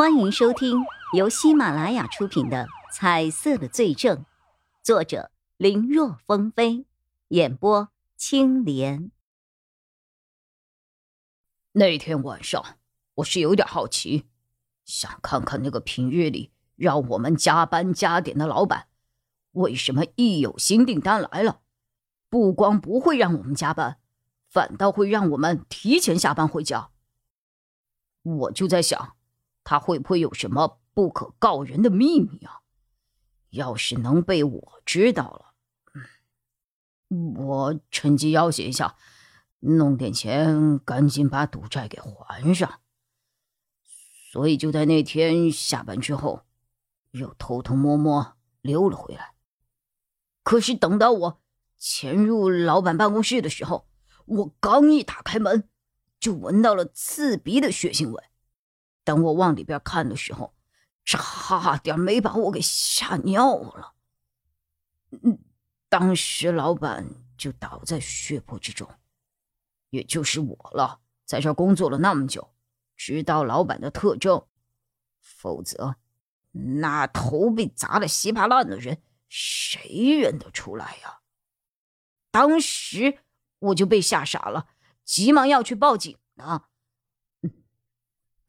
欢迎收听由喜马拉雅出品的《彩色的罪证》，作者林若风飞，演播青莲。那天晚上，我是有点好奇，想看看那个平日里让我们加班加点的老板，为什么一有新订单来了，不光不会让我们加班，反倒会让我们提前下班回家。我就在想，他会不会有什么不可告人的秘密啊？要是能被我知道了，我趁机要挟一下，弄点钱，赶紧把赌债给还上。所以就在那天下班之后，又偷偷摸摸溜了回来。可是等到我潜入老板办公室的时候，我刚一打开门。就闻到了刺鼻的血腥味。等我往里边看的时候，差点没把我给吓尿了。嗯，当时老板就倒在血泊之中，也就是我了。在这工作了那么久，知道老板的特征，否则那头被砸得稀巴烂的人，谁认得出来呀？当时我就被吓傻了。急忙要去报警呢，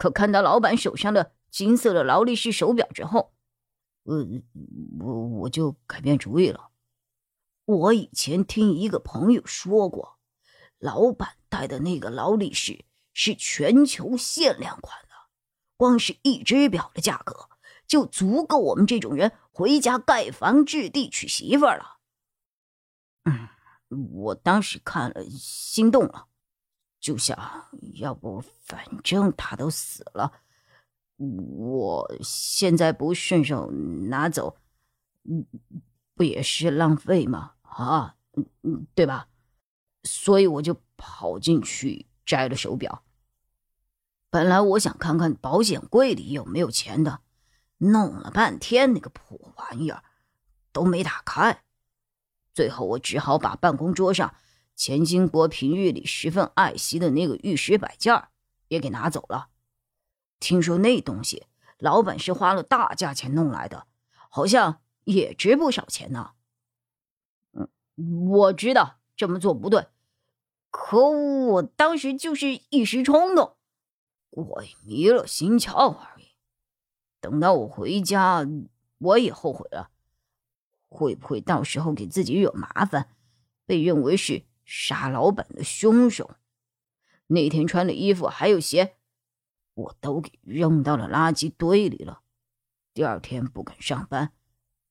可看到老板手上的金色的劳力士手表之后，呃，我我就改变主意了。我以前听一个朋友说过，老板戴的那个劳力士是全球限量款的，光是一只表的价格就足够我们这种人回家盖房置地娶媳妇了。嗯，我当时看了，心动了。就想要不，反正他都死了，我现在不顺手拿走，嗯，不也是浪费吗？啊，嗯嗯，对吧？所以我就跑进去摘了手表。本来我想看看保险柜里有没有钱的，弄了半天那个破玩意儿都没打开，最后我只好把办公桌上。钱金国平日里十分爱惜的那个玉石摆件也给拿走了。听说那东西老板是花了大价钱弄来的，好像也值不少钱呢。嗯，我知道这么做不对，可我当时就是一时冲动，我迷了心窍而已。等到我回家，我也后悔了。会不会到时候给自己惹麻烦，被认为是？杀老板的凶手，那天穿的衣服还有鞋，我都给扔到了垃圾堆里了。第二天不敢上班，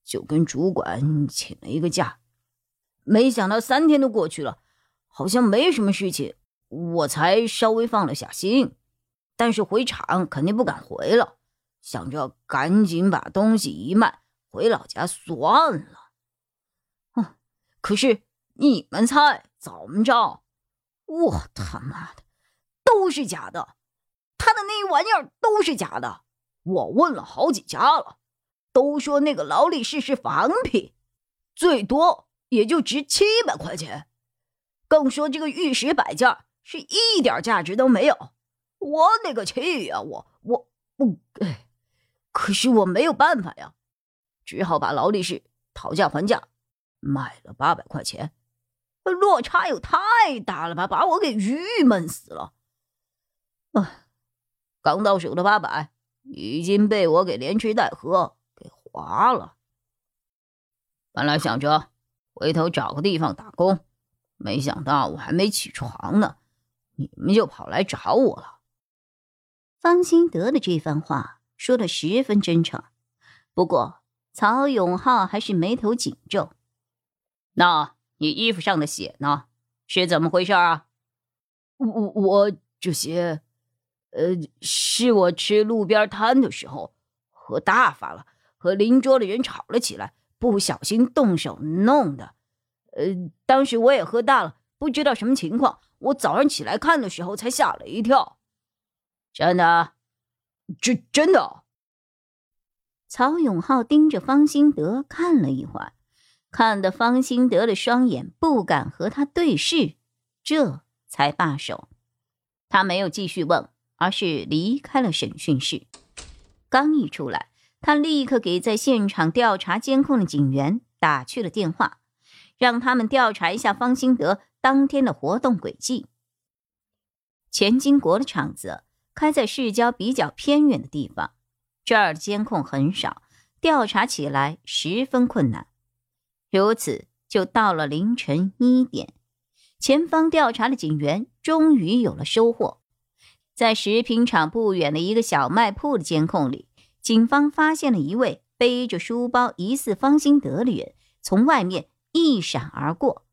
就跟主管请了一个假。没想到三天都过去了，好像没什么事情，我才稍微放了下心。但是回厂肯定不敢回了，想着赶紧把东西一卖，回老家算了。哼，可是你们猜？怎么着？我他妈的都是假的，他的那一玩意儿都是假的。我问了好几家了，都说那个劳力士是仿品，最多也就值七百块钱。更说这个玉石摆件是一点价值都没有。我那个去呀！我我我，哎，可是我没有办法呀，只好把劳力士讨价还价，卖了八百块钱。落差又太大了吧，把我给郁闷死了。啊，刚到手的八百已经被我给连吃带喝给花了。本来想着回头找个地方打工，没想到我还没起床呢，你们就跑来找我了。方兴德的这番话说的十分真诚，不过曹永浩还是眉头紧皱。那。你衣服上的血呢？是怎么回事啊？我我这些，呃，是我吃路边摊的时候喝大发了，和邻桌的人吵了起来，不小心动手弄的。呃，当时我也喝大了，不知道什么情况。我早上起来看的时候，才吓了一跳。真的？真真的？曹永浩盯着方兴德看了一会儿。看得方兴德的双眼不敢和他对视，这才罢手。他没有继续问，而是离开了审讯室。刚一出来，他立刻给在现场调查监控的警员打去了电话，让他们调查一下方兴德当天的活动轨迹。钱金国的厂子开在市郊比较偏远的地方，这儿的监控很少，调查起来十分困难。如此，就到了凌晨一点，前方调查的警员终于有了收获。在食品厂不远的一个小卖铺的监控里，警方发现了一位背着书包、疑似方兴德的人从外面一闪而过。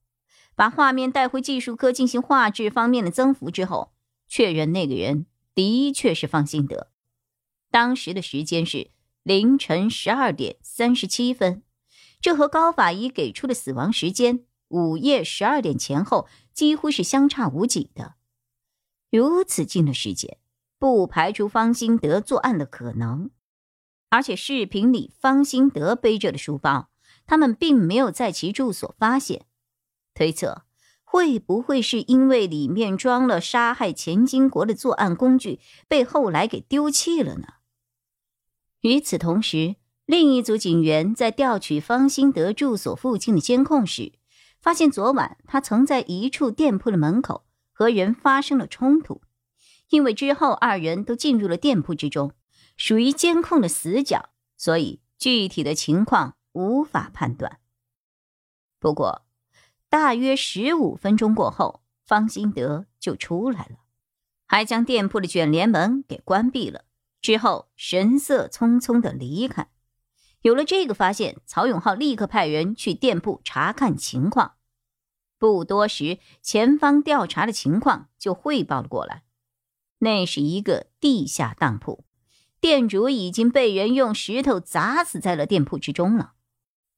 把画面带回技术科进行画质方面的增幅之后，确认那个人的确是方兴德。当时的时间是凌晨十二点三十七分，这和高法医给出的死亡时间午夜十二点前后几乎是相差无几的。如此近的时间，不排除方兴德作案的可能。而且视频里方兴德背着的书包，他们并没有在其住所发现。推测会不会是因为里面装了杀害钱金国的作案工具，被后来给丢弃了呢？与此同时，另一组警员在调取方兴德住所附近的监控时，发现昨晚他曾在一处店铺的门口。和人发生了冲突，因为之后二人都进入了店铺之中，属于监控的死角，所以具体的情况无法判断。不过，大约十五分钟过后，方兴德就出来了，还将店铺的卷帘门给关闭了，之后神色匆匆的离开。有了这个发现，曹永浩立刻派人去店铺查看情况。不多时，前方调查的情况就汇报了过来。那是一个地下当铺，店主已经被人用石头砸死在了店铺之中了。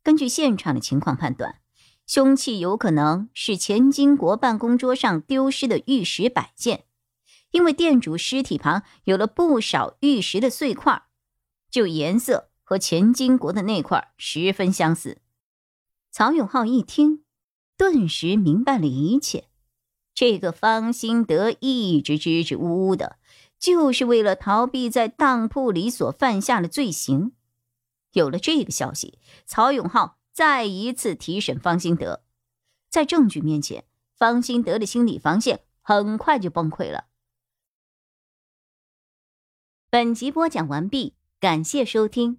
根据现场的情况判断，凶器有可能是钱金国办公桌上丢失的玉石摆件，因为店主尸体旁有了不少玉石的碎块，就颜色和钱金国的那块十分相似。曹永浩一听。顿时明白了一切，这个方兴德一直支支吾吾的，就是为了逃避在当铺里所犯下的罪行。有了这个消息，曹永浩再一次提审方兴德，在证据面前，方兴德的心理防线很快就崩溃了。本集播讲完毕，感谢收听，